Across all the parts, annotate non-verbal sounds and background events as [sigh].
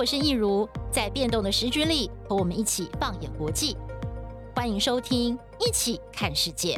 我是益如，在变动的时局里，和我们一起放眼国际。欢迎收听《一起看世界》。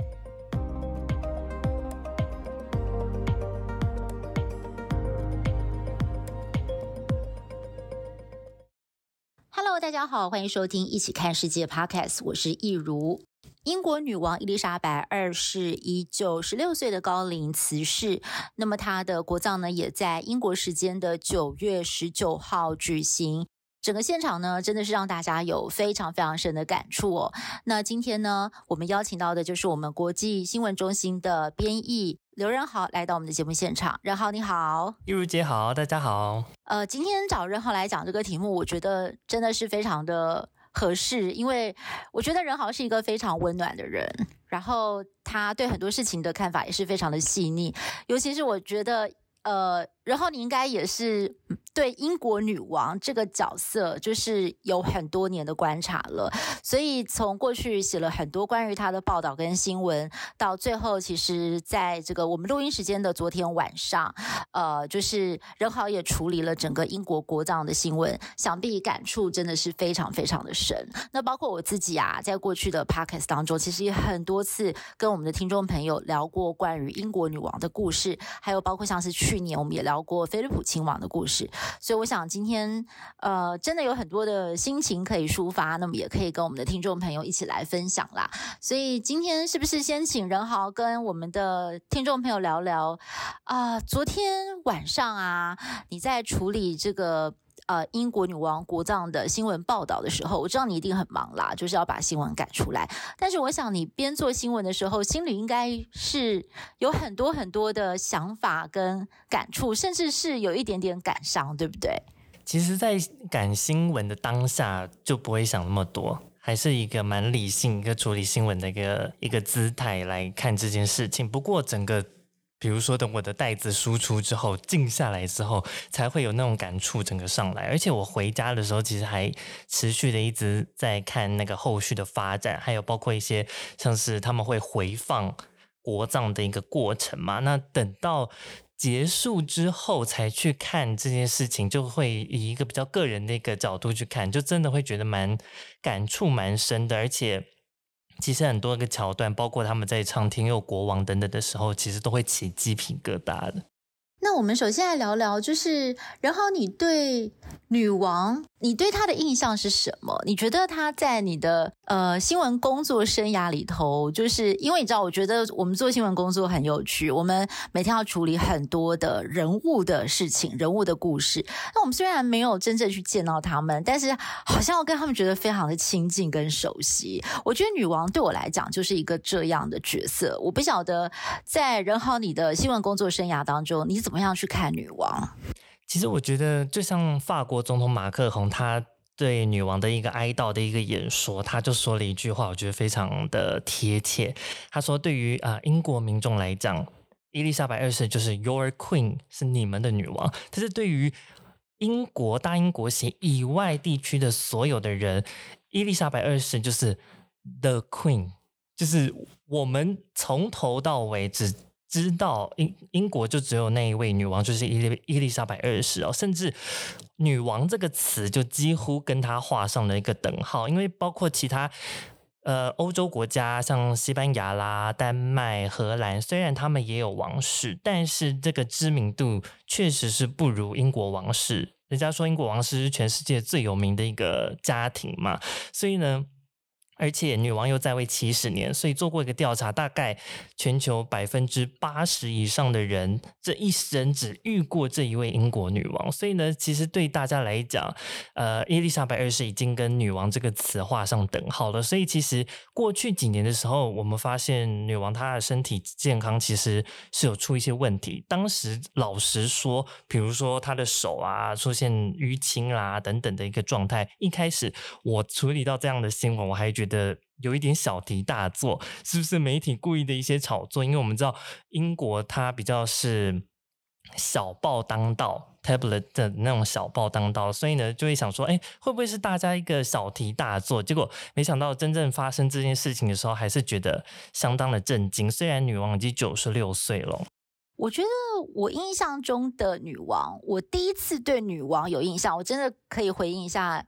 Hello，大家好，欢迎收听《一起看世界》Podcast，我是益如。英国女王伊丽莎白二世以九十六岁的高龄辞世，那么她的国葬呢，也在英国时间的九月十九号举行。整个现场呢，真的是让大家有非常非常深的感触哦。那今天呢，我们邀请到的就是我们国际新闻中心的编译刘仁豪来到我们的节目现场。仁豪你好，玉如姐好，大家好。呃，今天找仁豪来讲这个题目，我觉得真的是非常的。合适，因为我觉得任豪是一个非常温暖的人，然后他对很多事情的看法也是非常的细腻，尤其是我觉得，呃，然后你应该也是。对英国女王这个角色，就是有很多年的观察了。所以从过去写了很多关于她的报道跟新闻，到最后，其实在这个我们录音时间的昨天晚上，呃，就是任豪也处理了整个英国国葬的新闻，想必感触真的是非常非常的深。那包括我自己啊，在过去的 podcast 当中，其实也很多次跟我们的听众朋友聊过关于英国女王的故事，还有包括像是去年我们也聊过菲利普亲王的故事。所以我想今天，呃，真的有很多的心情可以抒发，那么也可以跟我们的听众朋友一起来分享啦。所以今天是不是先请任豪跟我们的听众朋友聊聊啊，昨天晚上啊，你在处理这个。呃，英国女王国葬的新闻报道的时候，我知道你一定很忙啦，就是要把新闻赶出来。但是我想你边做新闻的时候，心里应该是有很多很多的想法跟感触，甚至是有一点点感伤，对不对？其实，在赶新闻的当下，就不会想那么多，还是一个蛮理性、一个处理新闻的一个一个姿态来看这件事情。不过，整个。比如说，等我的袋子输出之后，静下来之后，才会有那种感触整个上来。而且我回家的时候，其实还持续的一直在看那个后续的发展，还有包括一些像是他们会回放国葬的一个过程嘛。那等到结束之后才去看这件事情，就会以一个比较个人的一个角度去看，就真的会觉得蛮感触蛮深的，而且。其实很多个桥段，包括他们在唱《天佑国王》等等的时候，其实都会起鸡皮疙瘩的。那我们首先来聊聊，就是然后，你对女王，你对她的印象是什么？你觉得她在你的呃新闻工作生涯里头，就是因为你知道，我觉得我们做新闻工作很有趣，我们每天要处理很多的人物的事情、人物的故事。那我们虽然没有真正去见到他们，但是好像要跟他们觉得非常的亲近跟熟悉。我觉得女王对我来讲就是一个这样的角色。我不晓得在仁豪你的新闻工作生涯当中，你怎么样去看女王？其实我觉得，就像法国总统马克宏，他对女王的一个哀悼的一个演说，他就说了一句话，我觉得非常的贴切。他说：“对于啊英国民众来讲，伊丽莎白二世就是 Your Queen，是你们的女王。但是对于英国大英国协以外地区的所有的人，伊丽莎白二世就是 The Queen，就是我们从头到尾只。”知道英英国就只有那一位女王，就是伊丽伊丽莎白二世哦，甚至“女王”这个词就几乎跟她画上了一个等号，因为包括其他呃欧洲国家，像西班牙啦、丹麦、荷兰，虽然他们也有王室，但是这个知名度确实是不如英国王室。人家说英国王室是全世界最有名的一个家庭嘛，所以呢。而且女王又在位七十年，所以做过一个调查，大概全球百分之八十以上的人这一生只遇过这一位英国女王。所以呢，其实对大家来讲，呃，伊丽莎白二世已经跟女王这个词画上等号了。所以其实过去几年的时候，我们发现女王她的身体健康其实是有出一些问题。当时老实说，比如说她的手啊出现淤青啦等等的一个状态，一开始我处理到这样的新闻，我还觉得。的有一点小题大做，是不是媒体故意的一些炒作？因为我们知道英国它比较是小报当道，tablet 的那种小报当道，所以呢就会想说，哎，会不会是大家一个小题大做？结果没想到真正发生这件事情的时候，还是觉得相当的震惊。虽然女王已经九十六岁了。我觉得我印象中的女王，我第一次对女王有印象，我真的可以回应一下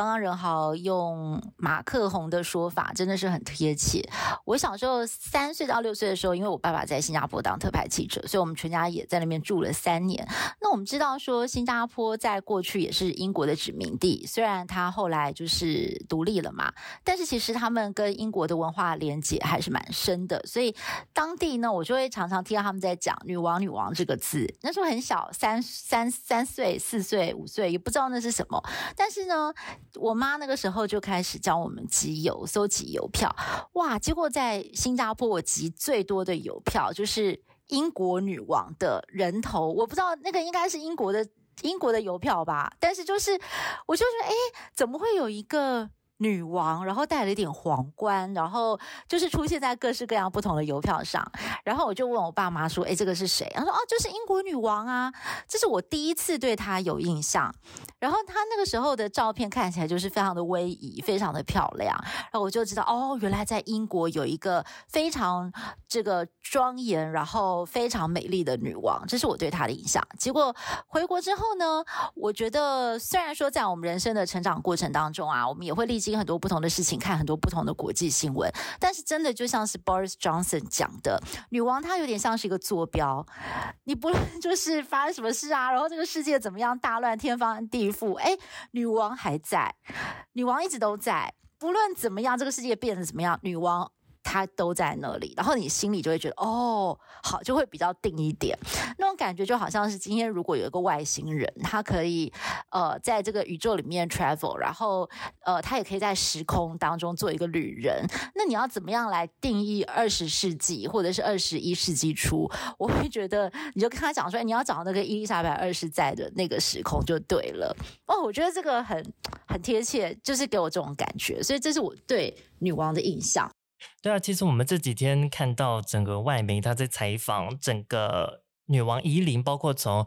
刚刚仁豪用马克宏的说法，真的是很贴切。我小时候三岁到六岁的时候，因为我爸爸在新加坡当特派记者，所以我们全家也在那边住了三年。那我们知道说，新加坡在过去也是英国的殖民地，虽然他后来就是独立了嘛，但是其实他们跟英国的文化连结还是蛮深的，所以当地呢，我就会常常听到他们在讲。女王，女王这个字，那时候很小，三三三岁、四岁、五岁，也不知道那是什么。但是呢，我妈那个时候就开始教我们集邮，搜集邮票。哇！结果在新加坡，我集最多的邮票就是英国女王的人头。我不知道那个应该是英国的英国的邮票吧？但是就是，我就觉得，哎，怎么会有一个？女王，然后戴了一点皇冠，然后就是出现在各式各样不同的邮票上。然后我就问我爸妈说：“哎，这个是谁？”他说：“哦，就是英国女王啊。”这是我第一次对她有印象。然后她那个时候的照片看起来就是非常的威仪，非常的漂亮。然后我就知道，哦，原来在英国有一个非常这个庄严，然后非常美丽的女王。这是我对她的印象。结果回国之后呢，我觉得虽然说在我们人生的成长过程当中啊，我们也会历经。很多不同的事情，看很多不同的国际新闻，但是真的就像是 Boris Johnson 讲的，女王她有点像是一个坐标，你不论 [laughs] 就是发生什么事啊，然后这个世界怎么样大乱天翻地覆，哎，女王还在，女王一直都在，不论怎么样，这个世界变得怎么样，女王。他都在那里，然后你心里就会觉得哦，好，就会比较定一点。那种感觉就好像是今天如果有一个外星人，他可以呃在这个宇宙里面 travel，然后呃他也可以在时空当中做一个旅人。那你要怎么样来定义二十世纪或者是二十一世纪初？我会觉得你就跟他讲说，你要找那个伊丽莎白二世在的那个时空就对了。哦，我觉得这个很很贴切，就是给我这种感觉，所以这是我对女王的印象。对啊，其实我们这几天看到整个外媒他在采访整个女王伊琳，包括从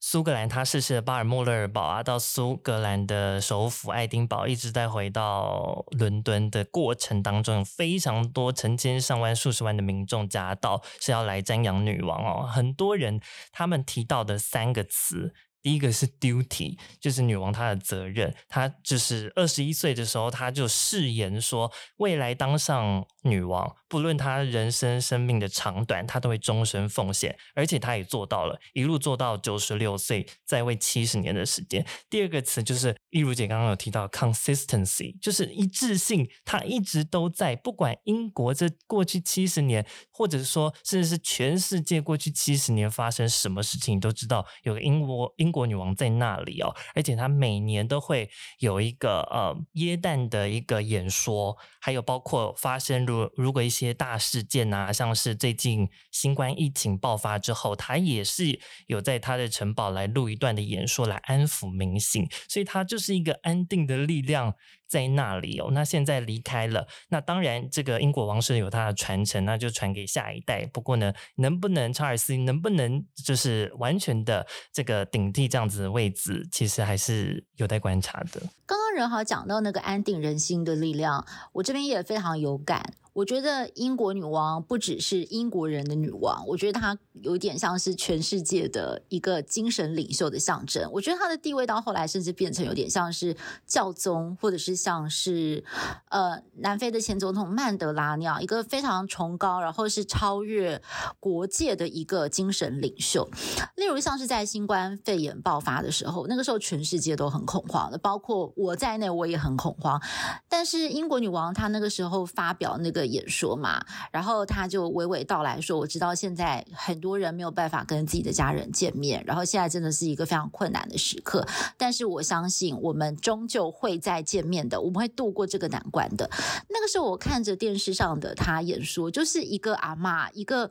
苏格兰她逝世的巴尔莫勒尔堡啊，到苏格兰的首府爱丁堡，一直在回到伦敦的过程当中，有非常多成千上万、数十万的民众夹道是要来瞻仰女王哦。很多人他们提到的三个词。第一个是 duty，就是女王她的责任。她就是二十一岁的时候，她就誓言说，未来当上女王，不论她人生生命的长短，她都会终身奉献。而且她也做到了，一路做到九十六岁，在位七十年的时间。第二个词就是，益如姐刚刚有提到 consistency，就是一致性，她一直都在，不管英国这过去七十年，或者说甚至是全世界过去七十年发生什么事情，你都知道有个英国英。英国女王在那里哦，而且她每年都会有一个呃耶诞的一个演说，还有包括发生如如果一些大事件啊，像是最近新冠疫情爆发之后，他也是有在他的城堡来录一段的演说来安抚民心，所以他就是一个安定的力量。在那里哦，那现在离开了，那当然这个英国王室有他的传承，那就传给下一代。不过呢，能不能查尔斯能不能就是完全的这个顶替这样子的位置，其实还是有待观察的。刚刚正好讲到那个安定人心的力量，我这边也非常有感。我觉得英国女王不只是英国人的女王，我觉得她有点像是全世界的一个精神领袖的象征。我觉得她的地位到后来甚至变成有点像是教宗，或者是像是呃南非的前总统曼德拉那样一个非常崇高，然后是超越国界的一个精神领袖。例如像是在新冠肺炎爆发的时候，那个时候全世界都很恐慌的，包括我在内，我也很恐慌。但是英国女王她那个时候发表那个。演说嘛，然后他就娓娓道来说：“我知道现在很多人没有办法跟自己的家人见面，然后现在真的是一个非常困难的时刻。但是我相信我们终究会再见面的，我们会度过这个难关的。”那个时候我看着电视上的他演说，就是一个阿嬷，一个。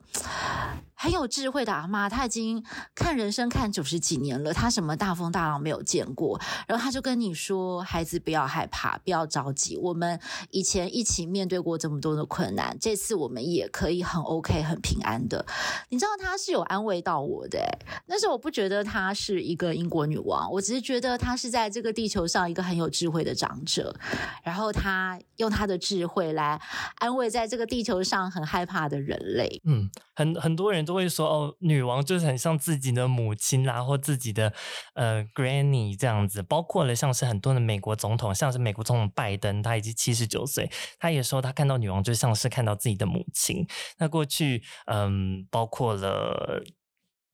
很有智慧的阿嬷，她已经看人生看九十几年了，她什么大风大浪没有见过。然后她就跟你说：“孩子，不要害怕，不要着急。我们以前一起面对过这么多的困难，这次我们也可以很 OK、很平安的。”你知道她是有安慰到我的。但是我不觉得她是一个英国女王，我只是觉得她是在这个地球上一个很有智慧的长者。然后她用她的智慧来安慰在这个地球上很害怕的人类。嗯，很很多人。都会说哦，女王就是很像自己的母亲啦，或自己的呃 granny 这样子。包括了像是很多的美国总统，像是美国总统拜登，他已经七十九岁，他也说他看到女王就像是看到自己的母亲。那过去嗯，包括了。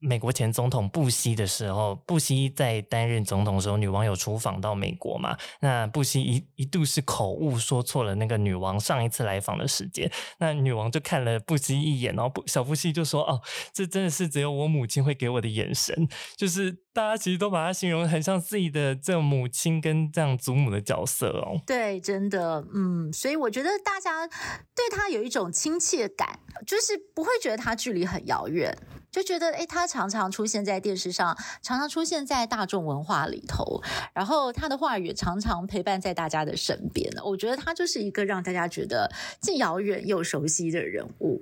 美国前总统布希的时候，布希在担任总统的时候，女王有出访到美国嘛？那布希一一度是口误说错了那个女王上一次来访的时间，那女王就看了布希一眼，然后布小布希就说：“哦，这真的是只有我母亲会给我的眼神，就是大家其实都把她形容很像自己的这母亲跟这样祖母的角色哦。”对，真的，嗯，所以我觉得大家对她有一种亲切感，就是不会觉得她距离很遥远。就觉得，诶，他常常出现在电视上，常常出现在大众文化里头，然后他的话语常常陪伴在大家的身边。我觉得他就是一个让大家觉得既遥远又熟悉的人物。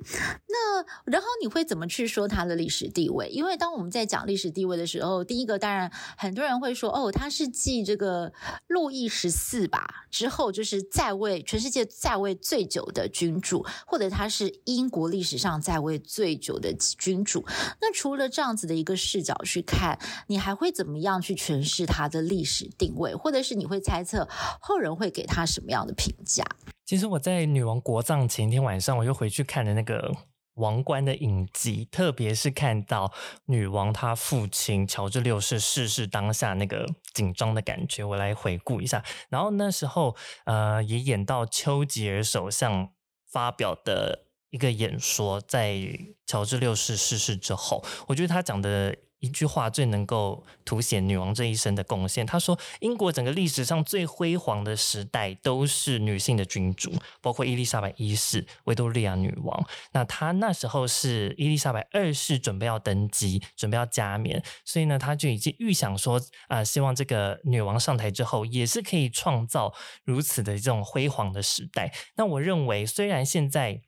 那然后你会怎么去说他的历史地位？因为当我们在讲历史地位的时候，第一个当然很多人会说，哦，他是继这个路易十四吧之后，就是在位全世界在位最久的君主，或者他是英国历史上在位最久的君主。那除了这样子的一个视角去看，你还会怎么样去诠释他的历史定位，或者是你会猜测后人会给他什么样的评价？其实我在女王国葬前一天晚上，我又回去看了那个王冠的影集，特别是看到女王她父亲乔治六世逝世当下那个紧张的感觉，我来回顾一下。然后那时候，呃，也演到丘吉尔首相发表的。一个演说，在乔治六世逝世之后，我觉得他讲的一句话最能够凸显女王这一生的贡献。他说：“英国整个历史上最辉煌的时代都是女性的君主，包括伊丽莎白一世、维多利亚女王。那她那时候是伊丽莎白二世准备要登基，准备要加冕，所以呢，他就已经预想说啊、希望这个女王上台之后，也是可以创造如此的这种辉煌的时代。那我认为，虽然现在。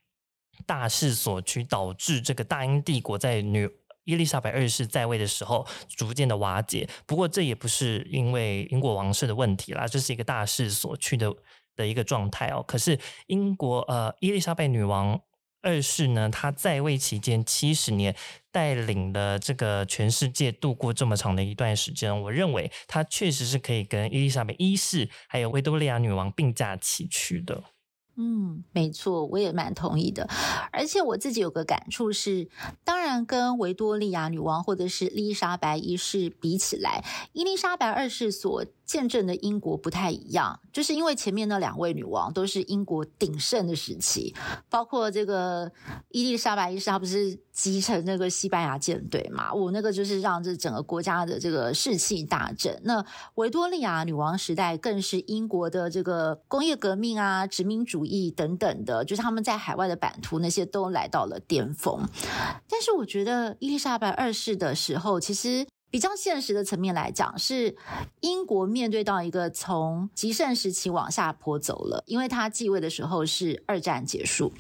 大势所趋，导致这个大英帝国在女伊丽莎白二世在位的时候逐渐的瓦解。不过这也不是因为英国王室的问题啦，这是一个大势所趋的的一个状态哦。可是英国呃伊丽莎白女王二世呢，她在位期间七十年，带领了这个全世界度过这么长的一段时间，我认为她确实是可以跟伊丽莎白一世还有维多利亚女王并驾齐驱的。嗯，没错，我也蛮同意的。而且我自己有个感触是，当然跟维多利亚女王或者是伊丽莎白一世比起来，伊丽莎白二世所见证的英国不太一样，就是因为前面那两位女王都是英国鼎盛的时期，包括这个伊丽莎白一世，她不是继承那个西班牙舰队嘛？我那个就是让这整个国家的这个士气大振。那维多利亚女王时代更是英国的这个工业革命啊、殖民主义等等的，就是他们在海外的版图那些都来到了巅峰。但是我觉得伊丽莎白二世的时候，其实。比较现实的层面来讲，是英国面对到一个从极盛时期往下坡走了，因为他继位的时候是二战结束，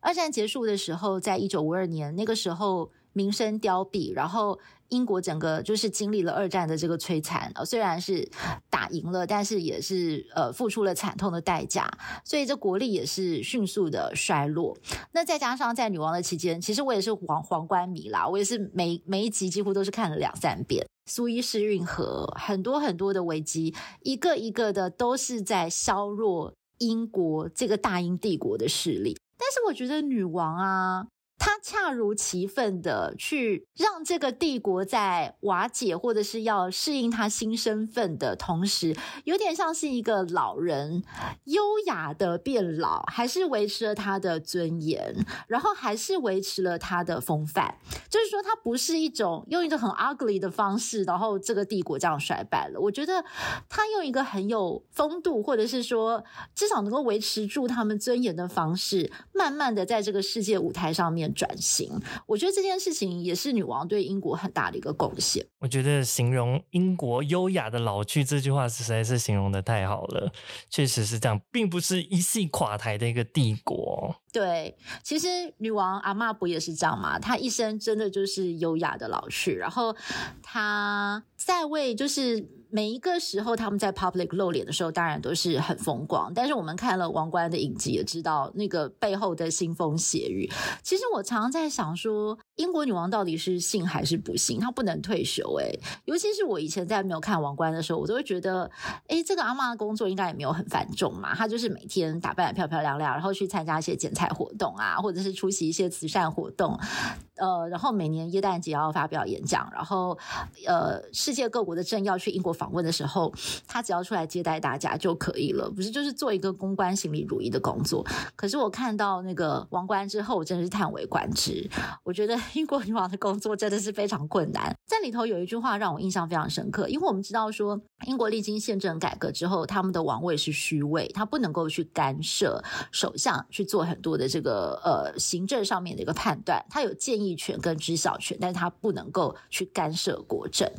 二战结束的时候，在一九五二年那个时候民生凋敝，然后。英国整个就是经历了二战的这个摧残，呃，虽然是打赢了，但是也是呃付出了惨痛的代价，所以这国力也是迅速的衰落。那再加上在女王的期间，其实我也是皇皇冠迷啦，我也是每每一集几乎都是看了两三遍。苏伊士运河很多很多的危机，一个一个的都是在削弱英国这个大英帝国的势力。但是我觉得女王啊。他恰如其分的去让这个帝国在瓦解，或者是要适应他新身份的同时，有点像是一个老人，优雅的变老，还是维持了他的尊严，然后还是维持了他的风范。就是说，他不是一种用一个很 ugly 的方式，然后这个帝国这样衰败了。我觉得他用一个很有风度，或者是说至少能够维持住他们尊严的方式，慢慢的在这个世界舞台上面。转型，我觉得这件事情也是女王对英国很大的一个贡献。我觉得形容英国优雅的老去这句话实在是形容的太好了，确实是这样，并不是一夕垮台的一个帝国。对，其实女王阿嬷不也是这样吗？她一生真的就是优雅的老去，然后她在位就是。每一个时候，他们在 public 露脸的时候，当然都是很风光。但是我们看了《王冠》的影集，也知道那个背后的腥风血雨。其实我常常在想说，英国女王到底是幸还是不幸？她不能退休诶、尤其是我以前在没有看王冠的时候，我都会觉得，诶，这个阿嬷的工作应该也没有很繁重嘛。她就是每天打扮得漂漂亮亮，然后去参加一些剪彩活动啊，或者是出席一些慈善活动，呃，然后每年耶诞节要发表演讲，然后呃，世界各国的政要去英国访问的时候，她只要出来接待大家就可以了，不是就是做一个公关行礼如仪的工作。可是我看到那个王冠之后，我真的是叹为观止，我觉得。英国女王的工作真的是非常困难，在里头有一句话让我印象非常深刻，因为我们知道说，英国历经宪政改革之后，他们的王位是虚位，他不能够去干涉首相去做很多的这个呃行政上面的一个判断，他有建议权跟知晓权，但是他不能够去干涉国政，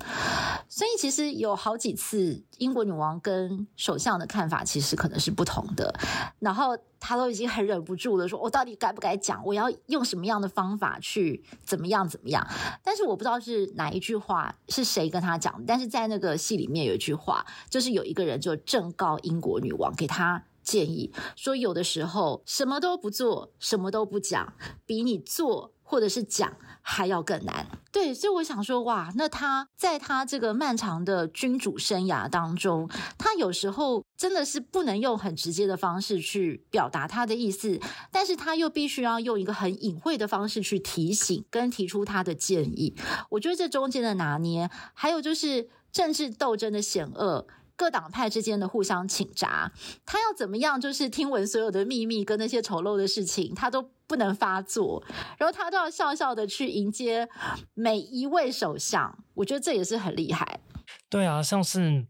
所以其实有好几次英国女王跟首相的看法其实可能是不同的，然后。他都已经很忍不住了，说：“我到底该不该讲？我要用什么样的方法去怎么样怎么样？”但是我不知道是哪一句话是谁跟他讲。但是在那个戏里面有一句话，就是有一个人就正告英国女王，给他建议说：“有的时候什么都不做，什么都不讲，比你做。”或者是讲还要更难，对，所以我想说，哇，那他在他这个漫长的君主生涯当中，他有时候真的是不能用很直接的方式去表达他的意思，但是他又必须要用一个很隐晦的方式去提醒跟提出他的建议。我觉得这中间的拿捏，还有就是政治斗争的险恶。各党派之间的互相请扎，他要怎么样？就是听闻所有的秘密跟那些丑陋的事情，他都不能发作，然后他都要笑笑的去迎接每一位首相。我觉得这也是很厉害。对啊，像是。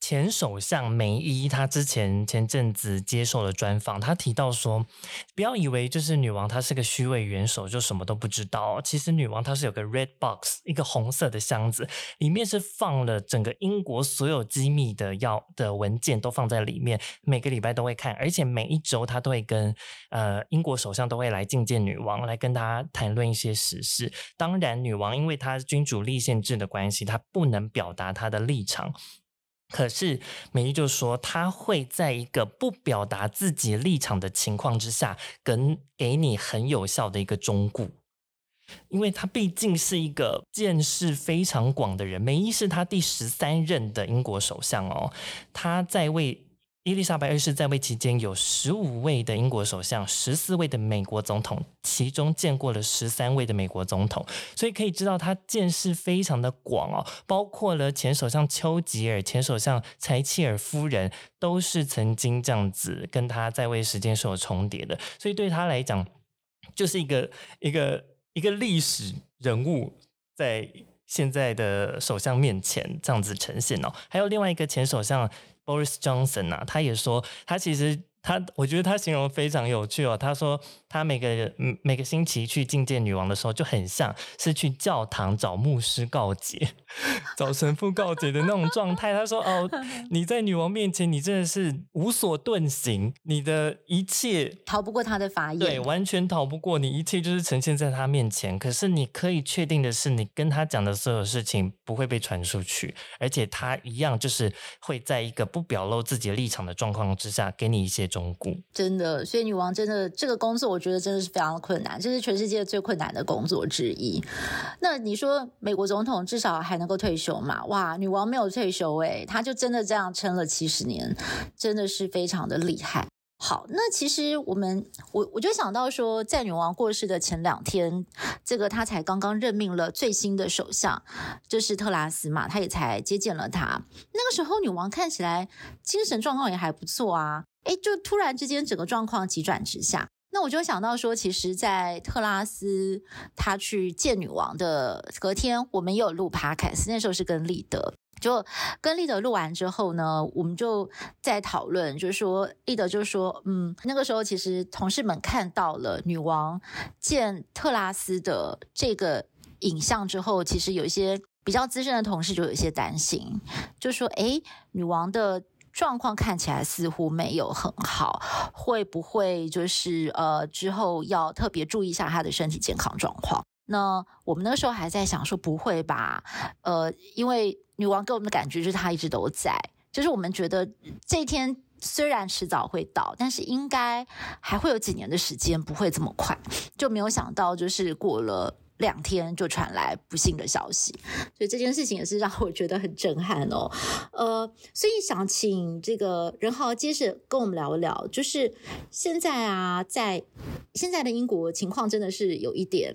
前首相梅伊，他之前前阵子接受了专访，他提到说，不要以为就是女王她是个虚位元首，就什么都不知道。其实女王她是有个 red box，一个红色的箱子，里面是放了整个英国所有机密的要的文件都放在里面，每个礼拜都会看，而且每一周她都会跟呃英国首相都会来觐见女王，来跟大家谈论一些时事。当然，女王因为她君主立宪制的关系，她不能表达她的立场。可是美伊就说，他会在一个不表达自己立场的情况之下，跟给你很有效的一个忠告，因为他毕竟是一个见识非常广的人。梅伊是他第十三任的英国首相哦，他在位。伊丽莎白二世在位期间，有十五位的英国首相，十四位的美国总统，其中见过了十三位的美国总统，所以可以知道他见识非常的广哦，包括了前首相丘吉尔、前首相柴契尔夫人，都是曾经这样子跟他在位时间是有重叠的，所以对他来讲，就是一个一个一个历史人物在现在的首相面前这样子呈现哦，还有另外一个前首相。Boris Johnson 啊，他也说，他其实。他我觉得他形容非常有趣哦。他说他每个每个星期去觐见女王的时候，就很像是去教堂找牧师告解、[laughs] 找神父告解的那种状态。他说：“哦，[laughs] 你在女王面前，你真的是无所遁形，你的一切逃不过他的法眼，对，完全逃不过你，一切就是呈现在他面前。可是你可以确定的是，你跟他讲的所有事情不会被传出去，而且他一样就是会在一个不表露自己的立场的状况之下，给你一些。”真的，所以女王真的这个工作，我觉得真的是非常的困难，这是全世界最困难的工作之一。那你说美国总统至少还能够退休嘛？哇，女王没有退休诶，她就真的这样撑了七十年，真的是非常的厉害。好，那其实我们我我就想到说，在女王过世的前两天，这个她才刚刚任命了最新的首相，就是特拉斯嘛，她也才接见了他。那个时候，女王看起来精神状况也还不错啊。哎，就突然之间整个状况急转直下，那我就想到说，其实，在特拉斯他去见女王的隔天，我们也有录 podcast，那时候是跟立德。就跟立德录完之后呢，我们就在讨论，就是说立德就说，嗯，那个时候其实同事们看到了女王见特拉斯的这个影像之后，其实有一些比较资深的同事就有一些担心，就说，哎，女王的状况看起来似乎没有很好，会不会就是呃之后要特别注意一下她的身体健康状况？那我们那个时候还在想说，不会吧？呃，因为。女王给我们的感觉就是她一直都在，就是我们觉得这一天虽然迟早会到，但是应该还会有几年的时间，不会这么快。就没有想到，就是过了两天就传来不幸的消息，所以这件事情也是让我觉得很震撼哦。呃，所以想请这个任豪接着跟我们聊一聊，就是现在啊，在现在的英国情况真的是有一点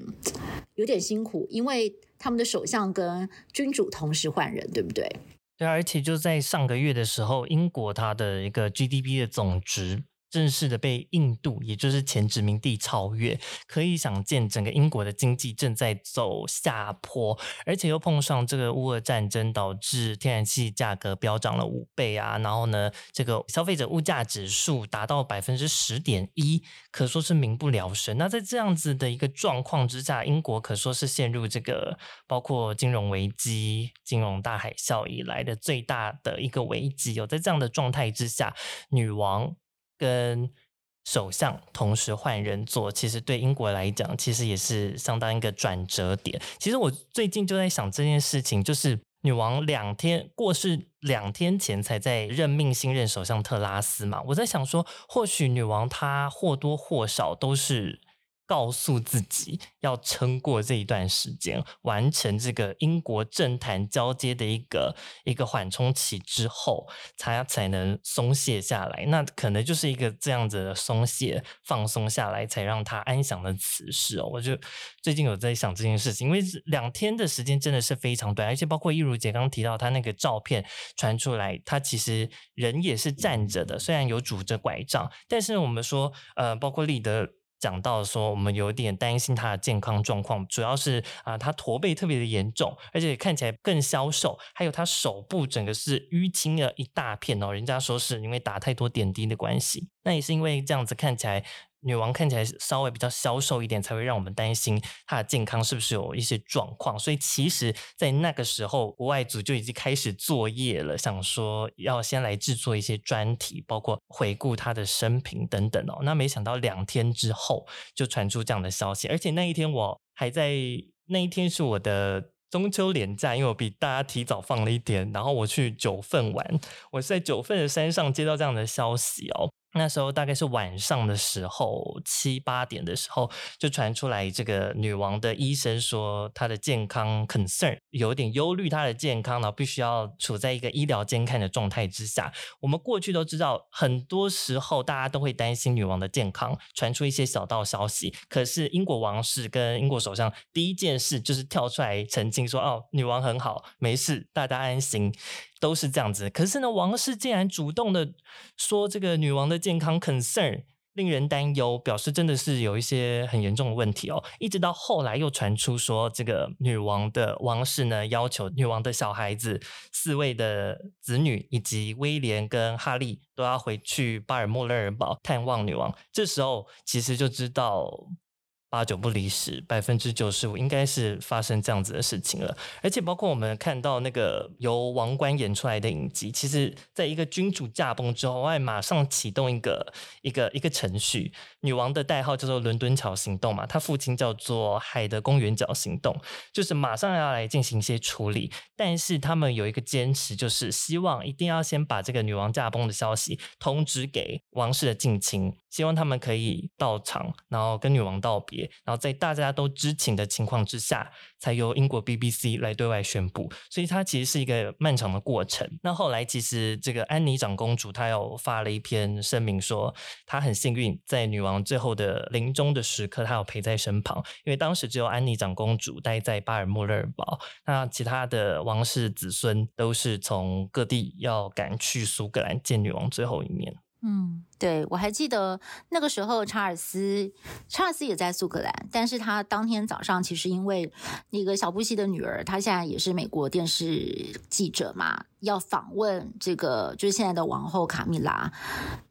有点辛苦，因为他们的首相跟君主同时换人，对不对？对啊，而且就在上个月的时候，英国它的一个 GDP 的总值。正式的被印度，也就是前殖民地超越，可以想见整个英国的经济正在走下坡，而且又碰上这个乌俄战争，导致天然气价格飙涨了五倍啊！然后呢，这个消费者物价指数达到百分之十点一，可说是民不聊生。那在这样子的一个状况之下，英国可说是陷入这个包括金融危机、金融大海啸以来的最大的一个危机。有在这样的状态之下，女王。跟首相同时换人做，其实对英国来讲，其实也是相当一个转折点。其实我最近就在想这件事情，就是女王两天过世两天前才在任命新任首相特拉斯嘛，我在想说，或许女王她或多或少都是。告诉自己要撑过这一段时间，完成这个英国政坛交接的一个一个缓冲期之后，才才能松懈下来。那可能就是一个这样子的松懈、放松下来，才让他安详的辞世哦。我就最近有在想这件事情，因为两天的时间真的是非常短，而且包括易如姐刚刚提到，她那个照片传出来，她其实人也是站着的，虽然有拄着拐杖，但是我们说，呃，包括立德。讲到说，我们有点担心他的健康状况，主要是啊，他驼背特别的严重，而且看起来更消瘦，还有他手部整个是淤青了一大片哦，人家说是因为打太多点滴的关系，那也是因为这样子看起来。女王看起来稍微比较消瘦一点，才会让我们担心她的健康是不是有一些状况。所以其实，在那个时候，国外组就已经开始作业了，想说要先来制作一些专题，包括回顾她的生平等等哦。那没想到两天之后就传出这样的消息，而且那一天我还在，那一天是我的中秋连假，因为我比大家提早放了一天，然后我去九份玩，我是在九份的山上接到这样的消息哦。那时候大概是晚上的时候，七八点的时候，就传出来这个女王的医生说她的健康 concern 有点忧虑，她的健康呢必须要处在一个医疗监看的状态之下。我们过去都知道，很多时候大家都会担心女王的健康，传出一些小道消息。可是英国王室跟英国首相第一件事就是跳出来澄清说：“哦，女王很好，没事，大家安心。”都是这样子，可是呢，王室竟然主动的说这个女王的健康 concern 令人担忧，表示真的是有一些很严重的问题哦。一直到后来又传出说，这个女王的王室呢要求女王的小孩子四位的子女以及威廉跟哈利都要回去巴尔莫勒尔堡探望女王。这时候其实就知道。八九不离十，百分之九十五应该是发生这样子的事情了。而且包括我们看到那个由王冠演出来的影集，其实在一个君主驾崩之后，还马上启动一个一个一个程序。女王的代号叫做伦敦桥行动嘛，她父亲叫做海德公园角行动，就是马上要来进行一些处理。但是他们有一个坚持，就是希望一定要先把这个女王驾崩的消息通知给王室的近亲，希望他们可以到场，然后跟女王道别。然后在大家都知情的情况之下，才由英国 BBC 来对外宣布，所以它其实是一个漫长的过程。那后来其实这个安妮长公主她有发了一篇声明说，她很幸运在女王最后的临终的时刻，她有陪在身旁，因为当时只有安妮长公主待在巴尔莫勒尔堡，那其他的王室子孙都是从各地要赶去苏格兰见女王最后一面。嗯，对，我还记得那个时候，查尔斯，查尔斯也在苏格兰，但是他当天早上其实因为那个小布希的女儿，她现在也是美国电视记者嘛，要访问这个就是现在的王后卡米拉，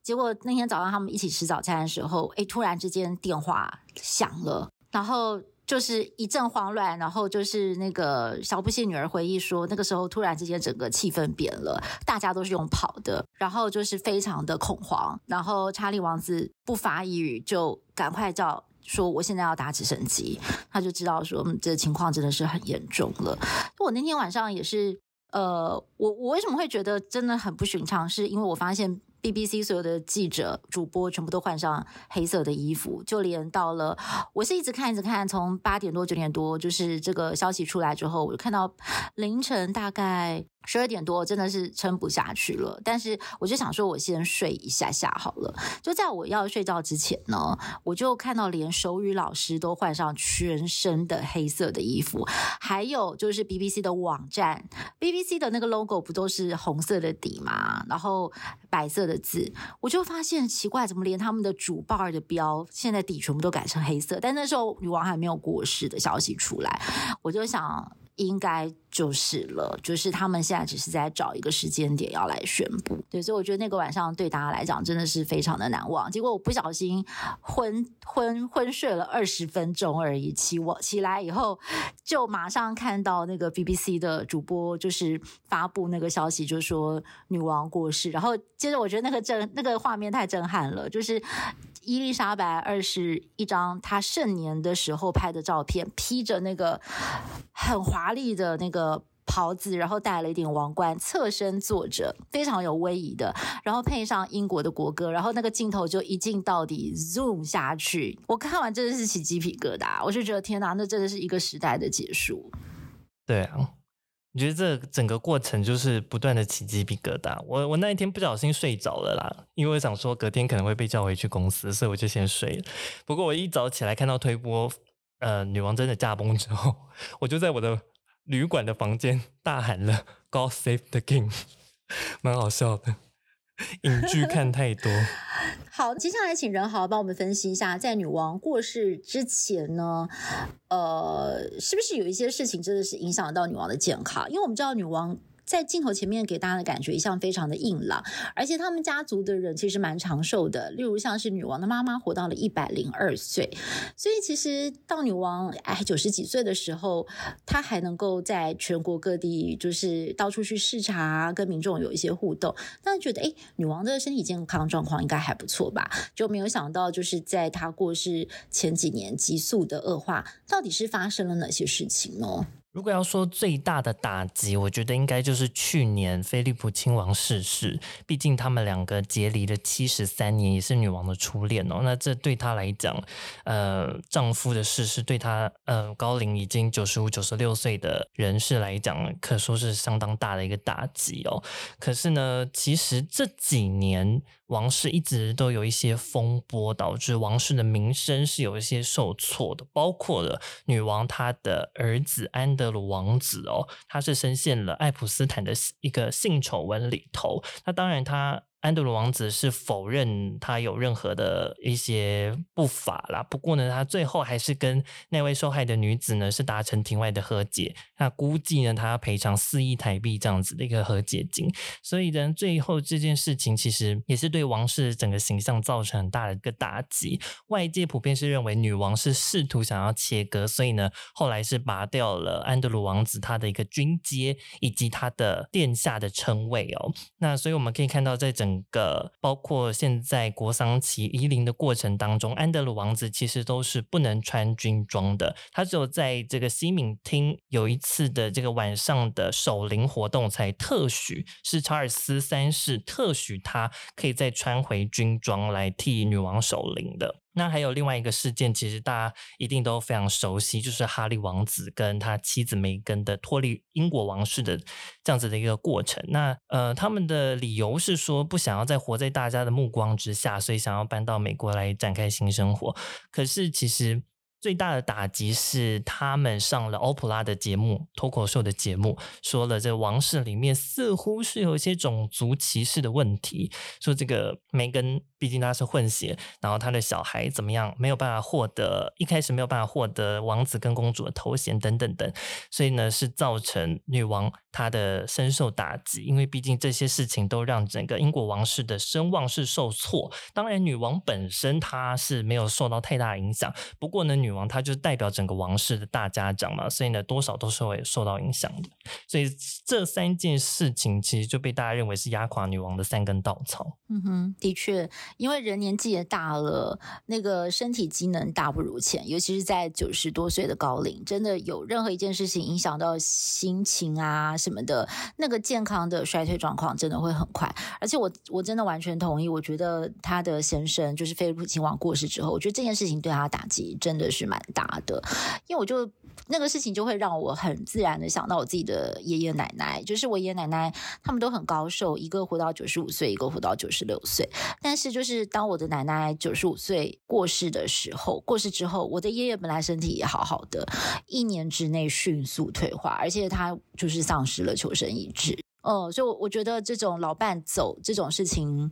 结果那天早上他们一起吃早餐的时候，哎，突然之间电话响了，然后。就是一阵慌乱，然后就是那个小布希女儿回忆说，那个时候突然之间整个气氛变了，大家都是用跑的，然后就是非常的恐慌，然后查理王子不发一语就赶快叫说我现在要打直升机，他就知道说这情况真的是很严重了。我那天晚上也是，呃，我我为什么会觉得真的很不寻常，是因为我发现。BBC 所有的记者、主播全部都换上黑色的衣服，就连到了，我是一直看一直看，从八点多九点多，就是这个消息出来之后，我就看到凌晨大概十二点多，真的是撑不下去了。但是我就想说，我先睡一下下好了。就在我要睡觉之前呢，我就看到连手语老师都换上全身的黑色的衣服，还有就是 BBC 的网站，BBC 的那个 logo 不都是红色的底吗？然后白色的。的字，我就发现奇怪，怎么连他们的主 bar 的标现在底全部都改成黑色？但那时候女王还没有过世的消息出来，我就想。应该就是了，就是他们现在只是在找一个时间点要来宣布，对，所以我觉得那个晚上对大家来讲真的是非常的难忘。结果我不小心昏昏昏睡了二十分钟而已，起我起来以后就马上看到那个 BBC 的主播就是发布那个消息，就说女王过世，然后接着我觉得那个震那个画面太震撼了，就是。伊丽莎白二世一张她盛年的时候拍的照片，披着那个很华丽的那个袍子，然后戴了一顶王冠，侧身坐着，非常有威仪的。然后配上英国的国歌，然后那个镜头就一镜到底，zoom 下去。我看完真的是起鸡皮疙瘩，我就觉得天哪，那真的是一个时代的结束。对啊。我觉得这整个过程就是不断的起鸡皮疙瘩。我我那一天不小心睡着了啦，因为我想说隔天可能会被叫回去公司，所以我就先睡了。不过我一早起来看到推波，呃，女王真的驾崩之后，我就在我的旅馆的房间大喊了 “God save the king”，[laughs] 蛮好笑的。[laughs] 影剧看太多。[laughs] 好，接下来请任豪帮我们分析一下，在女王过世之前呢，呃，是不是有一些事情真的是影响到女王的健康？因为我们知道女王。在镜头前面给大家的感觉一向非常的硬朗，而且他们家族的人其实蛮长寿的，例如像是女王的妈妈活到了一百零二岁，所以其实到女王哎九十几岁的时候，她还能够在全国各地就是到处去视察，跟民众有一些互动，但觉得哎女王的身体健康状况应该还不错吧，就没有想到就是在她过世前几年急速的恶化，到底是发生了哪些事情呢？如果要说最大的打击，我觉得应该就是去年菲利普亲王逝世。毕竟他们两个结离了七十三年，也是女王的初恋哦。那这对她来讲，呃，丈夫的逝世对她，呃，高龄已经九十五、九十六岁的人士来讲，可说是相当大的一个打击哦。可是呢，其实这几年。王室一直都有一些风波，导致王室的名声是有一些受挫的，包括了女王她的儿子安德鲁王子哦，他是深陷了爱普斯坦的一个性丑闻里头。那当然他。安德鲁王子是否认他有任何的一些不法啦，不过呢，他最后还是跟那位受害的女子呢是达成庭外的和解。那估计呢，他要赔偿四亿台币这样子的一个和解金。所以呢，最后这件事情其实也是对王室整个形象造成很大的一个打击。外界普遍是认为女王是试图想要切割，所以呢，后来是拔掉了安德鲁王子他的一个军阶以及他的殿下的称谓哦。那所以我们可以看到，在整整个包括现在国丧期移灵的过程当中，安德鲁王子其实都是不能穿军装的。他只有在这个西敏厅有一次的这个晚上的守灵活动，才特许是查尔斯三世特许他可以再穿回军装来替女王守灵的。那还有另外一个事件，其实大家一定都非常熟悉，就是哈利王子跟他妻子梅根的脱离英国王室的这样子的一个过程。那呃，他们的理由是说不想要再活在大家的目光之下，所以想要搬到美国来展开新生活。可是其实。最大的打击是，他们上了欧普拉的节目，脱口秀的节目，说了这王室里面似乎是有一些种族歧视的问题，说这个梅根毕竟他是混血，然后他的小孩怎么样没有办法获得，一开始没有办法获得王子跟公主的头衔等等等，所以呢是造成女王她的深受打击，因为毕竟这些事情都让整个英国王室的声望是受挫。当然，女王本身她是没有受到太大影响，不过呢女。王她就代表整个王室的大家长嘛，所以呢，多少都是会受到影响的。所以这三件事情其实就被大家认为是压垮女王的三根稻草。嗯哼，的确，因为人年纪也大了，那个身体机能大不如前，尤其是在九十多岁的高龄，真的有任何一件事情影响到心情啊、什么的，那个健康的衰退状况真的会很快。而且我我真的完全同意，我觉得他的先生就是菲利普亲王过世之后，我觉得这件事情对他打击真的是蛮大的，因为我就。那个事情就会让我很自然的想到我自己的爷爷奶奶，就是我爷爷奶奶他们都很高寿，一个活到九十五岁，一个活到九十六岁。但是就是当我的奶奶九十五岁过世的时候，过世之后，我的爷爷本来身体也好好的，一年之内迅速退化，而且他就是丧失了求生意志。哦、嗯，所以我觉得这种老伴走这种事情，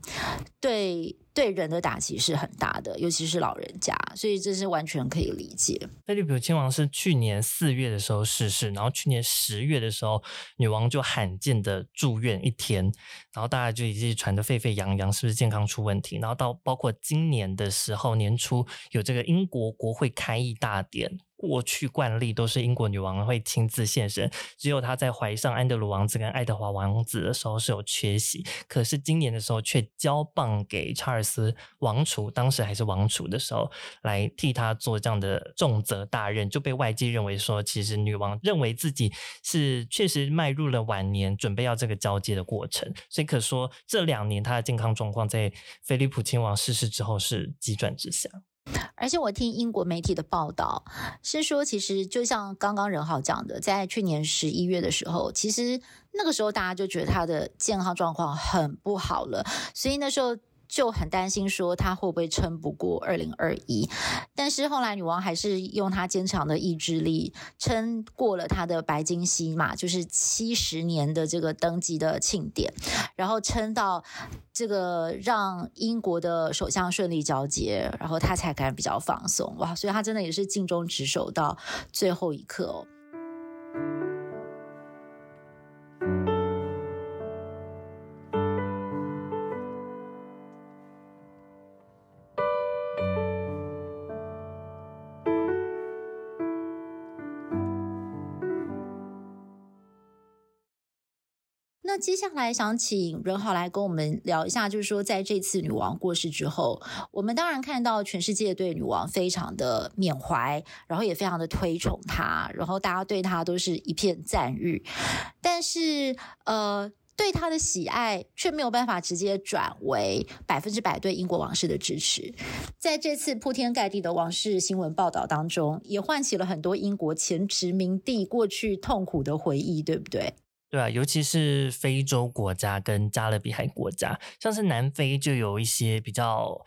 对对人的打击是很大的，尤其是老人家，所以这是完全可以理解。菲利普亲王是去年四月的时候逝世，然后去年十月的时候，女王就罕见的住院一天，然后大家就一直传得沸沸扬扬，是不是健康出问题？然后到包括今年的时候，年初有这个英国国会开议大典。过去惯例都是英国女王会亲自现身，只有她在怀上安德鲁王子跟爱德华王子的时候是有缺席。可是今年的时候却交棒给查尔斯王储，当时还是王储的时候，来替他做这样的重责大任，就被外界认为说，其实女王认为自己是确实迈入了晚年，准备要这个交接的过程。所以可说这两年她的健康状况在菲利普亲王逝世之后是急转直下。而且我听英国媒体的报道是说，其实就像刚刚任浩讲的，在去年十一月的时候，其实那个时候大家就觉得他的健康状况很不好了，所以那时候。就很担心说他会不会撑不过二零二一，但是后来女王还是用她坚强的意志力撑过了她的白金禧嘛，就是七十年的这个登基的庆典，然后撑到这个让英国的首相顺利交接，然后她才敢比较放松。哇，所以她真的也是尽忠职守到最后一刻哦。接下来想请任浩来跟我们聊一下，就是说在这次女王过世之后，我们当然看到全世界对女王非常的缅怀，然后也非常的推崇她，然后大家对她都是一片赞誉，但是呃，对她的喜爱却没有办法直接转为百分之百对英国王室的支持。在这次铺天盖地的王室新闻报道当中，也唤起了很多英国前殖民地过去痛苦的回忆，对不对？对啊，尤其是非洲国家跟加勒比海国家，像是南非就有一些比较。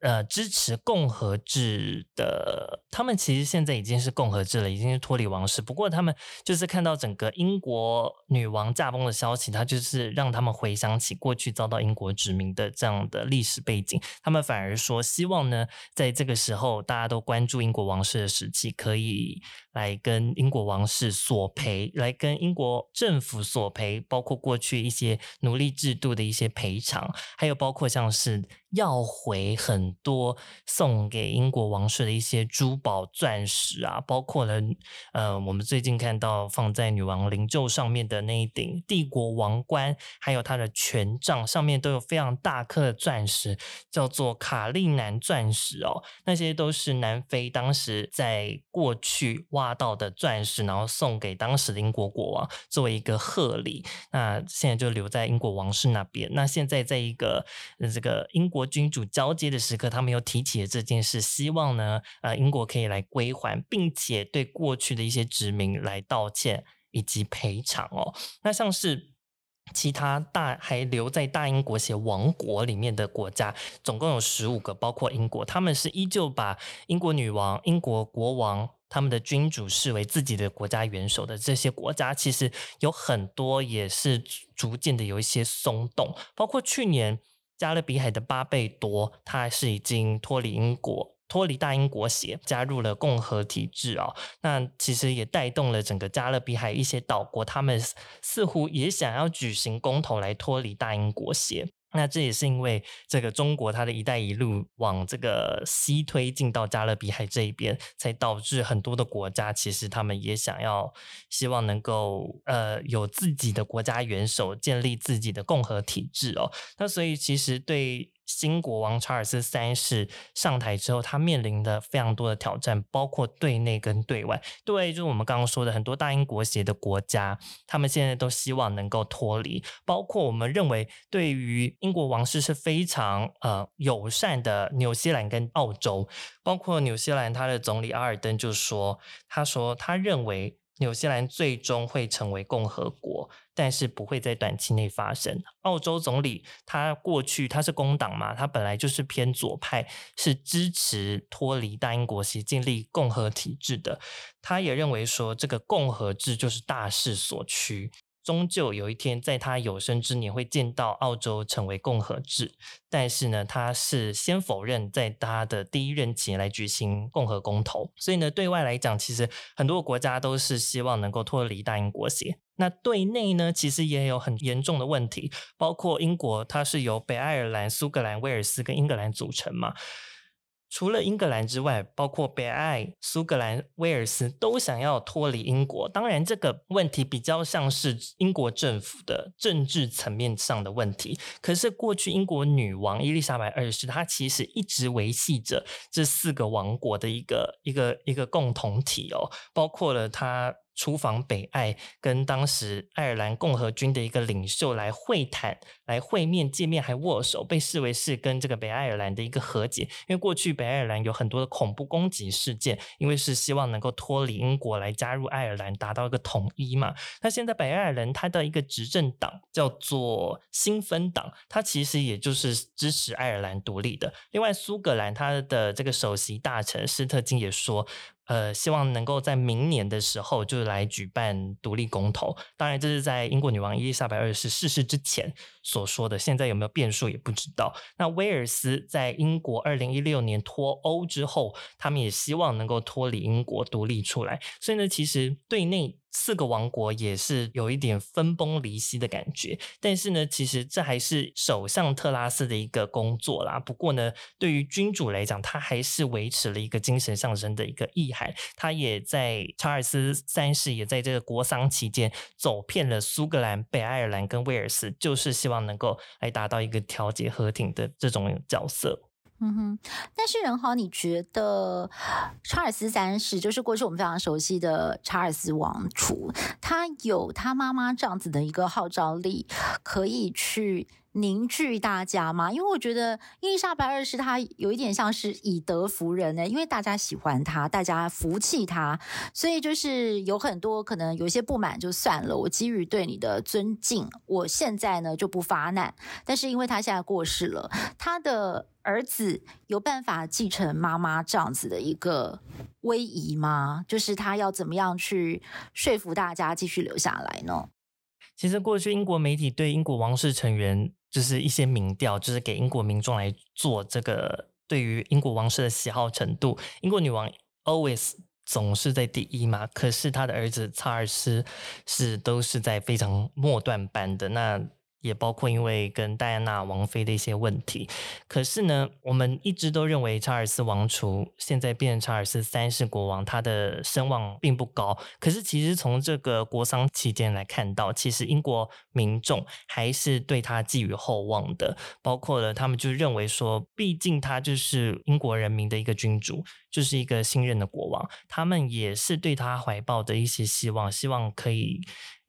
呃，支持共和制的，他们其实现在已经是共和制了，已经是脱离王室。不过，他们就是看到整个英国女王驾崩的消息，他就是让他们回想起过去遭到英国殖民的这样的历史背景。他们反而说，希望呢，在这个时候大家都关注英国王室的时期，可以来跟英国王室索赔，来跟英国政府索赔，包括过去一些奴隶制度的一些赔偿，还有包括像是。要回很多送给英国王室的一些珠宝、钻石啊，包括了呃，我们最近看到放在女王灵柩上面的那一顶帝国王冠，还有她的权杖上面都有非常大颗的钻石，叫做卡利南钻石哦。那些都是南非当时在过去挖到的钻石，然后送给当时的英国国王作为一个贺礼。那现在就留在英国王室那边。那现在在一个这个英。国君主交接的时刻，他们又提起了这件事，希望呢，呃，英国可以来归还，并且对过去的一些殖民来道歉以及赔偿哦。那像是其他大还留在大英国协王国里面的国家，总共有十五个，包括英国，他们是依旧把英国女王、英国国王、他们的君主视为自己的国家元首的这些国家，其实有很多也是逐渐的有一些松动，包括去年。加勒比海的巴贝多，它是已经脱离英国、脱离大英国协，加入了共和体制哦。那其实也带动了整个加勒比海一些岛国，他们似乎也想要举行公投来脱离大英国协。那这也是因为这个中国它的一带一路往这个西推进到加勒比海这一边，才导致很多的国家其实他们也想要希望能够呃有自己的国家元首，建立自己的共和体制哦。那所以其实对新国王查尔斯三世上台之后，他面临的非常多的挑战，包括对内跟对外。对外就是我们刚刚说的很多大英国协的国家，他们现在都希望能够脱离。包括我们认为对于英国王室是非常呃友善的纽西兰跟澳洲，包括纽西兰他的总理阿尔登就说，他说他认为。纽西兰最终会成为共和国，但是不会在短期内发生。澳洲总理他过去他是工党嘛，他本来就是偏左派，是支持脱离大英国协，建立共和体制的。他也认为说，这个共和制就是大势所趋。终究有一天，在他有生之年会见到澳洲成为共和制，但是呢，他是先否认在他的第一任期来举行共和公投。所以呢，对外来讲，其实很多国家都是希望能够脱离大英国协。那对内呢，其实也有很严重的问题，包括英国，它是由北爱尔兰、苏格兰、威尔斯跟英格兰组成嘛。除了英格兰之外，包括北爱、苏格兰、威尔斯都想要脱离英国。当然，这个问题比较像是英国政府的政治层面上的问题。可是，过去英国女王伊丽莎白二世她其实一直维系着这四个王国的一个一个一个共同体哦，包括了她。出访北爱，跟当时爱尔兰共和军的一个领袖来会谈、来会面、见面还握手，被视为是跟这个北爱尔兰的一个和解。因为过去北爱尔兰有很多的恐怖攻击事件，因为是希望能够脱离英国来加入爱尔兰，达到一个统一嘛。那现在北爱尔兰它的一个执政党叫做新芬党，它其实也就是支持爱尔兰独立的。另外，苏格兰它的这个首席大臣施特金也说。呃，希望能够在明年的时候就来举办独立公投。当然，这是在英国女王伊丽莎白二世逝世之前所说的。现在有没有变数也不知道。那威尔斯在英国二零一六年脱欧之后，他们也希望能够脱离英国独立出来。所以呢，其实对内。四个王国也是有一点分崩离析的感觉，但是呢，其实这还是首相特拉斯的一个工作啦。不过呢，对于君主来讲，他还是维持了一个精神上升的一个意涵。他也在查尔斯三世也在这个国丧期间走遍了苏格兰、北爱尔兰跟威尔斯，就是希望能够来达到一个调节和平的这种角色。嗯哼，但是仁豪，你觉得查尔斯三世就是过去我们非常熟悉的查尔斯王储，他有他妈妈这样子的一个号召力，可以去凝聚大家吗？因为我觉得伊丽莎白二世她有一点像是以德服人呢，因为大家喜欢他，大家服气他，所以就是有很多可能有一些不满就算了，我基于对你的尊敬，我现在呢就不发难。但是因为他现在过世了，他的。儿子有办法继承妈妈这样子的一个威仪吗？就是他要怎么样去说服大家继续留下来呢？其实过去英国媒体对英国王室成员就是一些民调，就是给英国民众来做这个对于英国王室的喜好程度。英国女王 always 总是在第一嘛，可是她的儿子查尔斯是都是在非常末段班的那。也包括因为跟戴安娜王妃的一些问题，可是呢，我们一直都认为查尔斯王储现在变成查尔斯三世国王，他的声望并不高。可是其实从这个国丧期间来看到，其实英国民众还是对他寄予厚望的，包括了他们就认为说，毕竟他就是英国人民的一个君主，就是一个新任的国王，他们也是对他怀抱的一些希望，希望可以。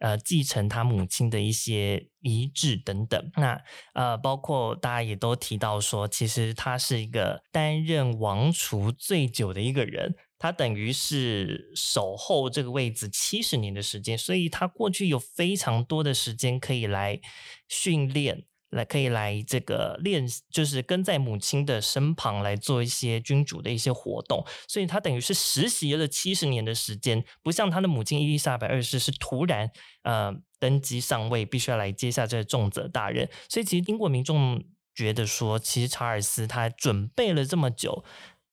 呃，继承他母亲的一些遗志等等，那呃，包括大家也都提到说，其实他是一个担任王储最久的一个人，他等于是守候这个位置七十年的时间，所以他过去有非常多的时间可以来训练。来可以来这个练，就是跟在母亲的身旁来做一些君主的一些活动，所以他等于是实习了七十年的时间，不像他的母亲伊丽莎白二世是突然呃登基上位，必须要来接下这个重责大任。所以其实英国民众觉得说，其实查尔斯他准备了这么久，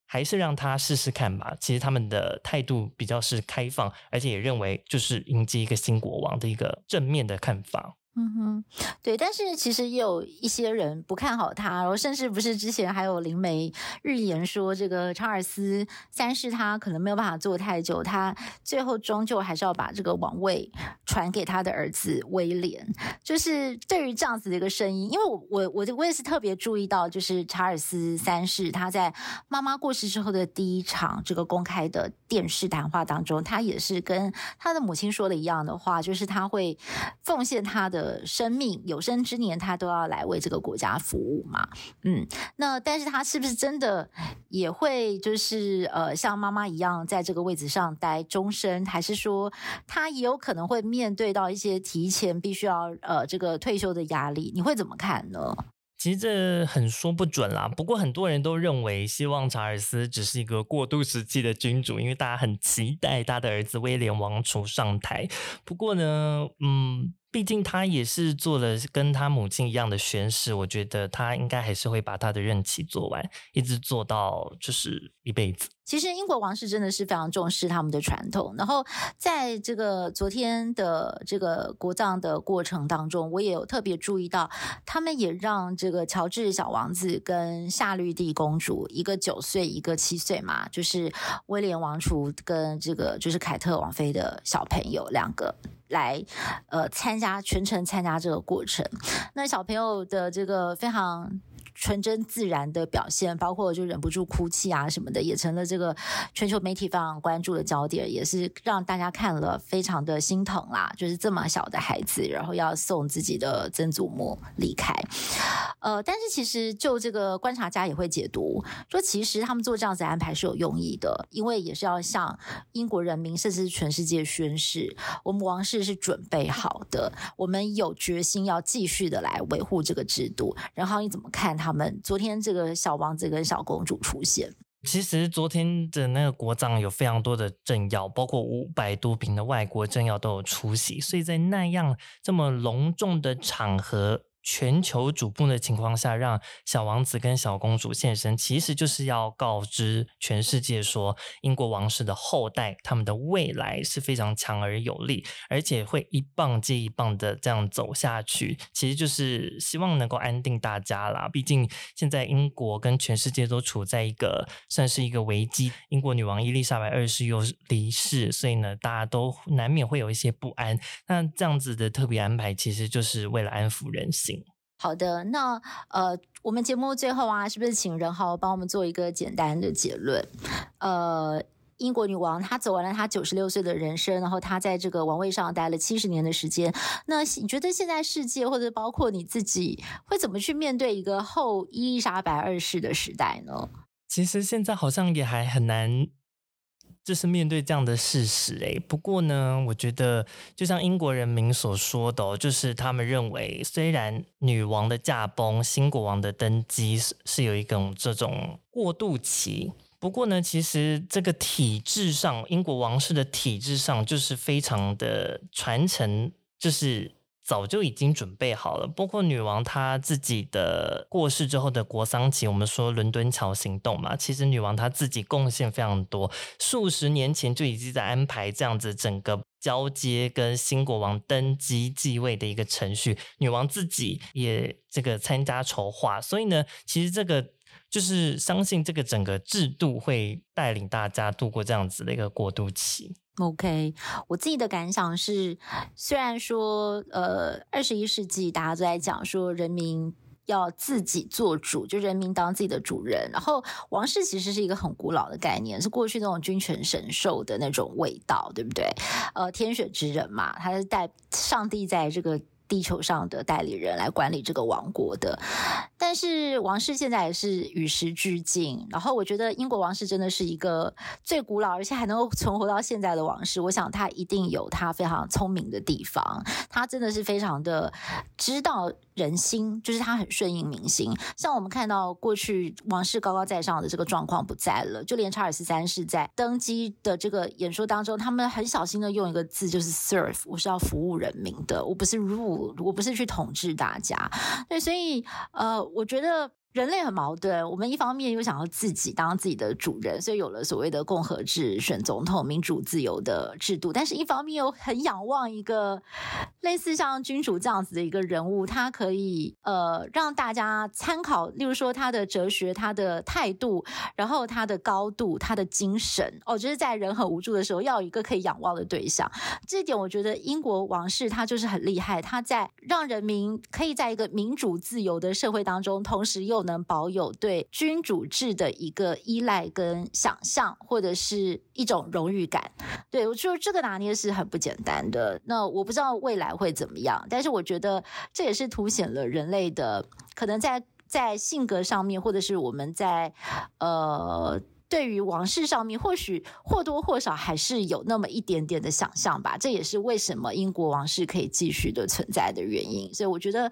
还是让他试试看吧。其实他们的态度比较是开放，而且也认为就是迎接一个新国王的一个正面的看法。嗯哼，对，但是其实也有一些人不看好他，然后甚至不是之前还有灵媒预言说这个查尔斯三世他可能没有办法做太久，他最后终究还是要把这个王位传给他的儿子威廉。就是对于这样子的一个声音，因为我我我我也是特别注意到，就是查尔斯三世他在妈妈过世之后的第一场这个公开的电视谈话当中，他也是跟他的母亲说的一样的话，就是他会奉献他的。生命有生之年，他都要来为这个国家服务嘛？嗯，那但是他是不是真的也会就是呃像妈妈一样在这个位置上待终身，还是说他也有可能会面对到一些提前必须要呃这个退休的压力？你会怎么看呢？其实这很说不准啦。不过很多人都认为，希望查尔斯只是一个过渡时期的君主，因为大家很期待他的儿子威廉王储上台。不过呢，嗯。毕竟他也是做了跟他母亲一样的宣誓，我觉得他应该还是会把他的任期做完，一直做到就是一辈子。其实英国王室真的是非常重视他们的传统，然后在这个昨天的这个国葬的过程当中，我也有特别注意到，他们也让这个乔治小王子跟夏绿蒂公主，一个九岁，一个七岁嘛，就是威廉王储跟这个就是凯特王妃的小朋友两个。来，呃，参加全程参加这个过程，那小朋友的这个非常。纯真自然的表现，包括就忍不住哭泣啊什么的，也成了这个全球媒体非常关注的焦点，也是让大家看了非常的心疼啦。就是这么小的孩子，然后要送自己的曾祖母离开。呃，但是其实就这个观察家也会解读说，其实他们做这样子安排是有用意的，因为也是要向英国人民甚至是全世界宣示，我们王室是准备好的，我们有决心要继续的来维护这个制度。然后你怎么看他？他们昨天这个小王子跟小公主出现，其实昨天的那个国葬有非常多的政要，包括五百多平的外国政要都有出席，所以在那样这么隆重的场合。全球瞩目的情况下，让小王子跟小公主现身，其实就是要告知全世界说，英国王室的后代他们的未来是非常强而有力，而且会一棒接一棒的这样走下去。其实就是希望能够安定大家啦。毕竟现在英国跟全世界都处在一个算是一个危机，英国女王伊丽莎白二世又离世，所以呢，大家都难免会有一些不安。那这样子的特别安排，其实就是为了安抚人心。好的，那呃，我们节目最后啊，是不是请任豪帮我们做一个简单的结论？呃，英国女王她走完了她九十六岁的人生，然后她在这个王位上待了七十年的时间。那你觉得现在世界或者包括你自己，会怎么去面对一个后伊丽莎白二世的时代呢？其实现在好像也还很难。就是面对这样的事实，诶，不过呢，我觉得就像英国人民所说的，就是他们认为，虽然女王的驾崩，新国王的登基是是有一种这种过渡期，不过呢，其实这个体制上，英国王室的体制上就是非常的传承，就是。早就已经准备好了，包括女王她自己的过世之后的国丧期，我们说伦敦桥行动嘛，其实女王她自己贡献非常多，数十年前就已经在安排这样子整个交接跟新国王登基继位的一个程序，女王自己也这个参加筹划，所以呢，其实这个就是相信这个整个制度会带领大家度过这样子的一个过渡期。OK，我自己的感想是，虽然说，呃，二十一世纪大家都在讲说人民要自己做主，就人民当自己的主人，然后王室其实是一个很古老的概念，是过去那种君权神授的那种味道，对不对？呃，天选之人嘛，他是带上帝在这个。地球上的代理人来管理这个王国的，但是王室现在也是与时俱进。然后我觉得英国王室真的是一个最古老而且还能够存活到现在的王室。我想他一定有他非常聪明的地方，他真的是非常的知道人心，就是他很顺应民心。像我们看到过去王室高高在上的这个状况不在了，就连查尔斯三世在登基的这个演说当中，他们很小心的用一个字，就是 serve，我是要服务人民的，我不是 rule。我不是去统治大家，对，所以呃，我觉得人类很矛盾，我们一方面又想要自己当自己的主人，所以有了所谓的共和制、选总统、民主自由的制度，但是一方面又很仰望一个类似像君主这样子的一个人物，他可以呃让大家参考，例如说他的哲学、他的态度，然后他的高度、他的精神哦，就是在人很无助的时候，要有一个可以仰望的对象。这点我觉得英国王室他就是很厉害，他在让人民可以在一个民主自由的社会当中，同时又能保有对君主制的一个依赖跟想象，或者是一种荣誉感。对，我说这个拿捏是很不简单的。那我不知道未来会怎么样，但是我觉得这也是凸显了人类的可能在在性格上面，或者是我们在呃。对于王室上面，或许或多或少还是有那么一点点的想象吧。这也是为什么英国王室可以继续的存在的原因。所以我觉得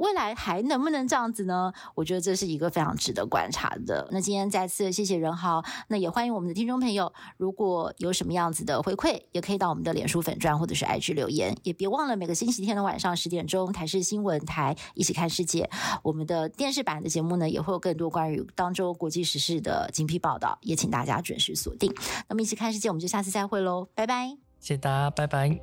未来还能不能这样子呢？我觉得这是一个非常值得观察的。那今天再次谢谢任豪，那也欢迎我们的听众朋友，如果有什么样子的回馈，也可以到我们的脸书粉专或者是 IG 留言。也别忘了每个星期天的晚上十点钟，台视新闻台一起看世界，我们的电视版的节目呢，也会有更多关于当周国际时事的精辟报道。也请大家准时锁定。那么，一起看世界，我们就下次再会喽，拜拜！谢谢大家，拜拜。